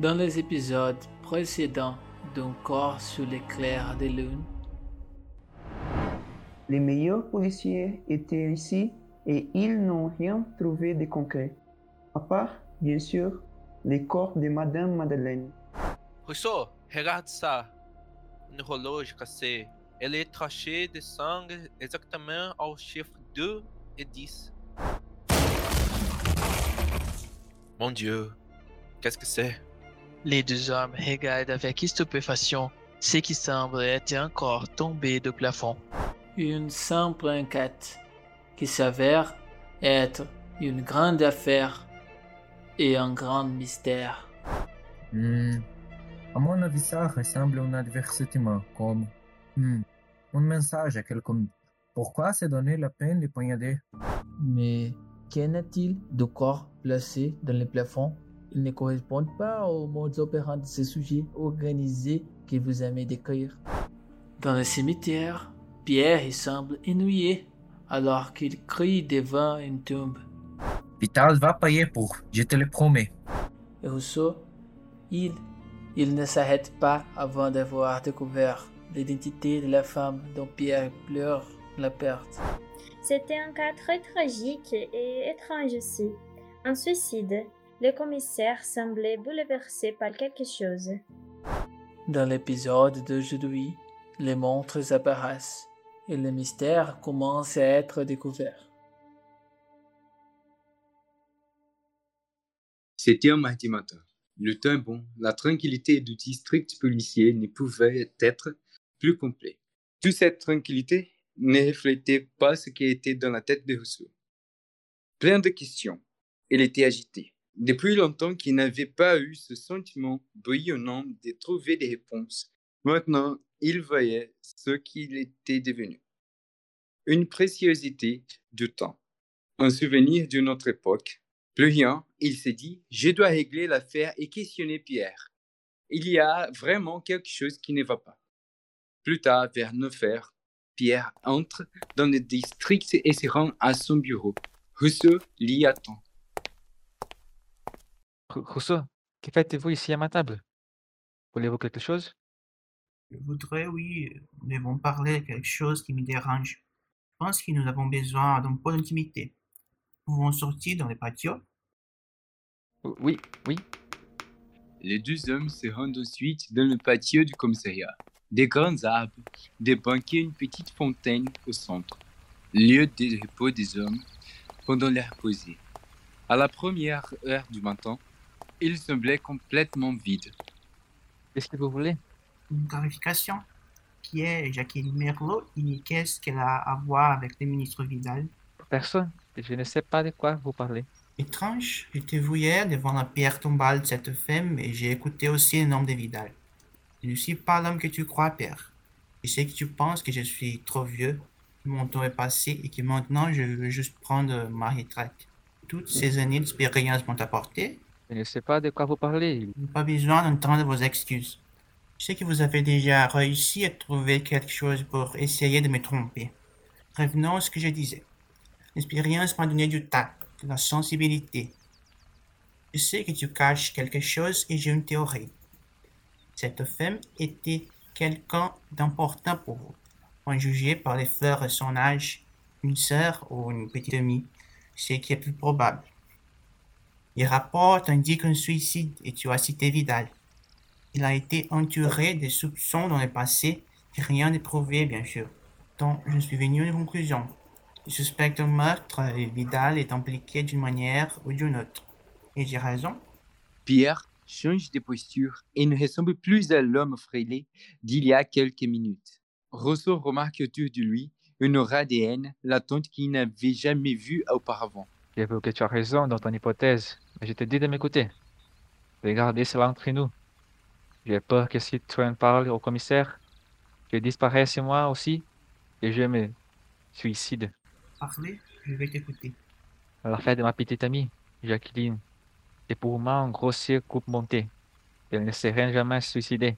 Dans les épisodes précédents d'un corps sous l'éclair des lunes, Les meilleurs policiers étaient ici et ils n'ont rien trouvé de concret. À part, bien sûr, les corps de Madame Madeleine. Rousseau, regarde ça. Une horloge cassée. Elle est tachée de sang exactement au chiffre 2 et 10. Mon Dieu, qu'est-ce que c'est? Les deux hommes regardent avec stupéfaction ce qui semble être un corps tombé du plafond. une simple enquête qui s'avère être une grande affaire et un grand mystère. Hmm. À mon avis, ça ressemble à un avertissement, comme hmm, un message à quelqu'un. Pourquoi se donner la peine de poignarder? Mais qu'en est-il du corps placé dans le plafond Il ne correspond pas au mode opérant de ce sujet organisé que vous aimez décrire. Dans le cimetière, Pierre y semble ennuyé alors qu'il crie devant une tombe. Vital va payer pour, je te le promets. Et Rousseau, il, il ne s'arrête pas avant d'avoir découvert l'identité de la femme dont Pierre pleure la perte. C'était un cas très tragique et étrange aussi. Un suicide. Le commissaire semblait bouleversé par quelque chose. Dans l'épisode d'aujourd'hui, les montres apparaissent et le mystère commence à être découvert. C'était un mardi matin. Le temps bon, la tranquillité du district policier ne pouvait être plus complet. Toute cette tranquillité ne reflétait pas ce qui était dans la tête de Rousseau. Plein de questions, il était agité. Depuis longtemps qu'il n'avait pas eu ce sentiment bouillonnant de trouver des réponses. Maintenant, il voyait ce qu'il était devenu. Une préciosité du temps, un souvenir d'une autre époque. Plus rien, il s'est dit, je dois régler l'affaire et questionner Pierre. Il y a vraiment quelque chose qui ne va pas. Plus tard, vers 9 heures, Pierre entre dans le district et se rend à son bureau. Rousseau l'y attend. Rou- Rousseau, que faites-vous ici à ma table? Voulez-vous quelque chose? Je voudrais, oui, nous devons parler de quelque chose qui me dérange. Je pense que nous avons besoin d'un peu d'intimité. Nous pouvons sortir dans le patio. Oui, oui. Les deux hommes se rendent ensuite dans le patio du commissariat. Des grands arbres, des banquets et une petite fontaine au centre. Lieu de repos des hommes pendant leur posée. À la première heure du matin, il semblait complètement vide. Qu'est-ce que vous voulez? Une clarification. Qui est Jacqueline Merlot et qu'est-ce qu'elle a à voir avec le ministre Vidal Personne. Je ne sais pas de quoi vous parlez. Étrange, j'étais hier devant la pierre tombale de cette femme et j'ai écouté aussi le nom de Vidal. Je ne suis pas l'homme que tu crois, père. Je sais que tu penses que je suis trop vieux, que mon temps est passé et que maintenant je veux juste prendre ma retraite. Toutes ces années d'expérience m'ont apporté, Je ne sais pas de quoi vous parlez. pas besoin d'entendre vos excuses. Je sais que vous avez déjà réussi à trouver quelque chose pour essayer de me tromper. Revenons à ce que je disais. L'expérience m'a donné du tact, de la sensibilité. Je sais que tu caches quelque chose et j'ai une théorie. Cette femme était quelqu'un d'important pour vous. En juger par les fleurs de son âge, une sœur ou une petite amie, ce qui est plus probable. Les rapports indiquent un suicide et tu as cité Vidal. Il a été entouré de soupçons dans le passé et rien n'est prouvé, bien sûr. Donc, je suis venu à une conclusion. Je suspecte un meurtre et Vidal est impliqué d'une manière ou d'une autre. Et j'ai raison. Pierre change de posture et ne ressemble plus à l'homme frêlé d'il y a quelques minutes. Rousseau remarque autour de lui une aura de haine latente qu'il n'avait jamais vue auparavant. J'avoue que tu as raison dans ton hypothèse, mais je te dis de m'écouter. Regardez cela entre nous. J'ai peur que si tu en parles au commissaire, je disparaisse moi aussi et je me suicide. Parlez, je vais t'écouter. À l'affaire de ma petite amie, Jacqueline, c'est pour moi un grossier coup monté. Elle ne serait jamais suicidée.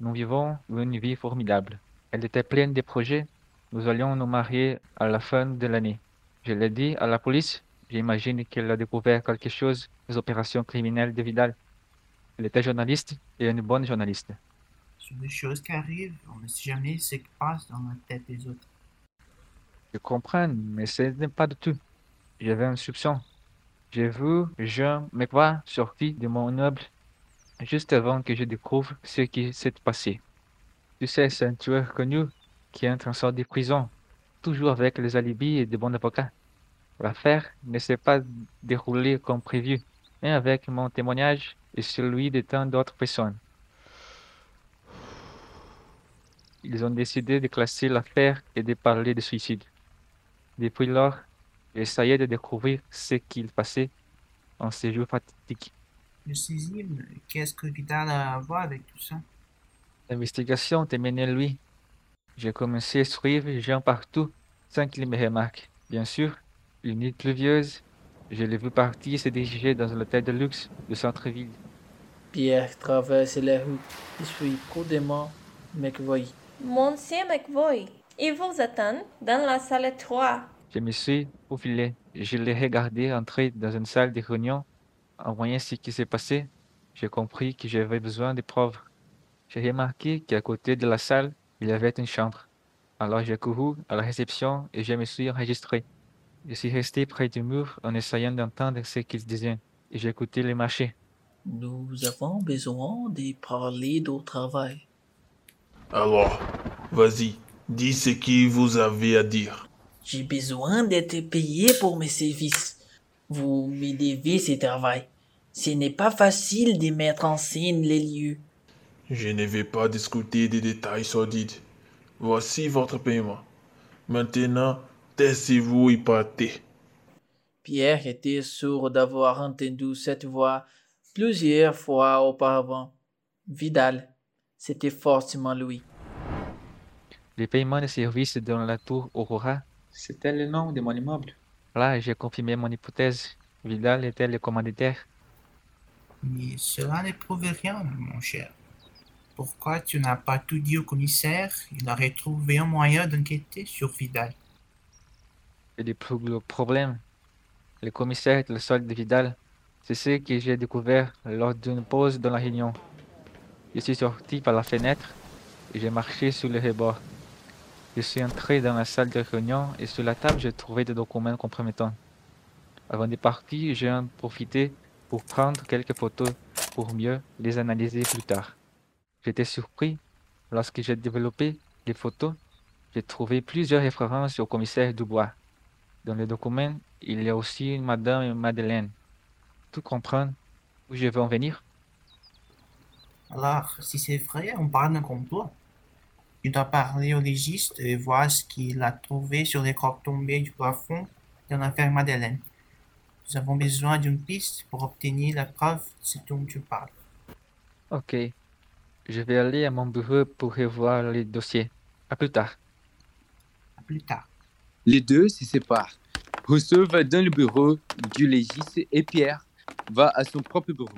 Nous vivons une vie formidable. Elle était pleine de projets. Nous allions nous marier à la fin de l'année. Je l'ai dit à la police. J'imagine qu'elle a découvert quelque chose des opérations criminelles de Vidal. Elle était journaliste et une bonne journaliste. Sur des choses qui arrivent, on ne sait jamais ce qui passe dans la tête des autres. Je comprends, mais ce n'est pas du tout. J'avais un soupçon. J'ai vu Jean McVa sortir de mon immeuble juste avant que je découvre ce qui s'est passé. Tu sais, c'est un tueur connu qui entre en sorte de prison, toujours avec les alibis et de bons avocats. L'affaire ne s'est pas déroulée comme prévu, mais avec mon témoignage et celui de tant d'autres personnes. Ils ont décidé de classer l'affaire et de parler de suicide. Depuis lors, j'essayais de découvrir ce qu'il passait en ces jours fatidiques. Sixième, qu'est-ce que Vidal a à voir avec tout ça? L'investigation terminée lui. J'ai commencé à suivre Jean partout sans qu'il me remarque. Bien sûr, une nuit pluvieuse, je l'ai vu partir se diriger dans un hôtel de luxe du centre-ville. Pierre traverse les rues et suit prudemment McVoy. Monsieur McVoy, il vous attend dans la salle 3. Je me suis faufilé. Je l'ai regardé entrer dans une salle de réunion. En voyant ce qui s'est passé, j'ai compris que j'avais besoin de preuves. J'ai remarqué qu'à côté de la salle, il y avait une chambre. Alors j'ai couru à la réception et je me suis enregistré. Je suis resté près du mur en essayant d'entendre ce qu'ils disaient et écouté les marchés. Nous avons besoin de parler au travail. Alors, vas-y, dis ce que vous avez à dire. J'ai besoin d'être payé pour mes services. Vous me devez ce travail. Ce n'est pas facile de mettre en scène les lieux. Je ne vais pas discuter des détails sordides. Voici votre paiement. Maintenant, taisez-vous et partez. Pierre était sûr d'avoir entendu cette voix plusieurs fois auparavant. Vidal, c'était forcément lui. Le paiement de services dans la tour Aurora, c'était le nom de mon immeuble. Là, j'ai confirmé mon hypothèse. Vidal était le commanditaire. Mais cela ne prouve rien, mon cher. Pourquoi tu n'as pas tout dit au commissaire? Il aurait trouvé un moyen d'enquêter sur Vidal. Et le plus gros problème, le commissaire est le solde de Vidal. C'est ce que j'ai découvert lors d'une pause dans la réunion. Je suis sorti par la fenêtre et j'ai marché sur le rebord. Je suis entré dans la salle de réunion et sur la table j'ai trouvé des documents compromettants. Avant de partir, j'ai en profité pour prendre quelques photos pour mieux les analyser plus tard. J'étais surpris lorsque j'ai développé les photos. J'ai trouvé plusieurs références au commissaire Dubois. Dans les documents, il y a aussi Madame Madeleine. Tout comprendre où je veux en venir? Alors, si c'est vrai, on parle d'un complot. Tu dois parler au légiste et voir ce qu'il a trouvé sur les corps tombés du plafond dans l'affaire Madeleine. Nous avons besoin d'une piste pour obtenir la preuve de ce dont tu parles. Ok. Je vais aller à mon bureau pour revoir les dossiers. À plus tard. À plus tard. Les deux se séparent. Rousseau va dans le bureau du légiste et Pierre va à son propre bureau.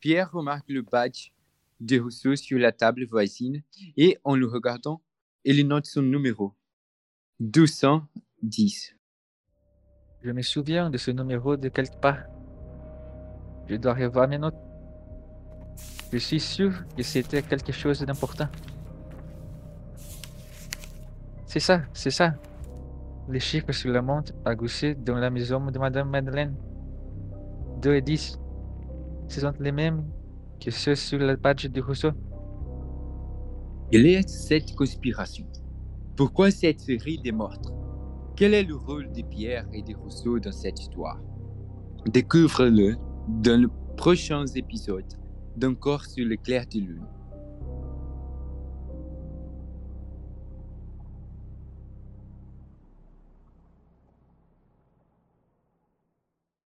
Pierre remarque le badge de Rousseau sur la table voisine et en le regardant, il note son numéro. 210. Je me souviens de ce numéro de quelque part. Je dois revoir mes notes. Je suis sûr que c'était quelque chose d'important. C'est ça, c'est ça. Les chiffres sur la montre à dans la maison de Madame Madeleine. 2 et 10. Ce sont les mêmes que ceux sur le badge de Rousseau. Quelle est cette conspiration? Pourquoi cette série de meurtres? Quel est le rôle de Pierre et de Rousseau dans cette histoire? Découvre-le dans les prochains épisodes d'Encore sur le clair de lune.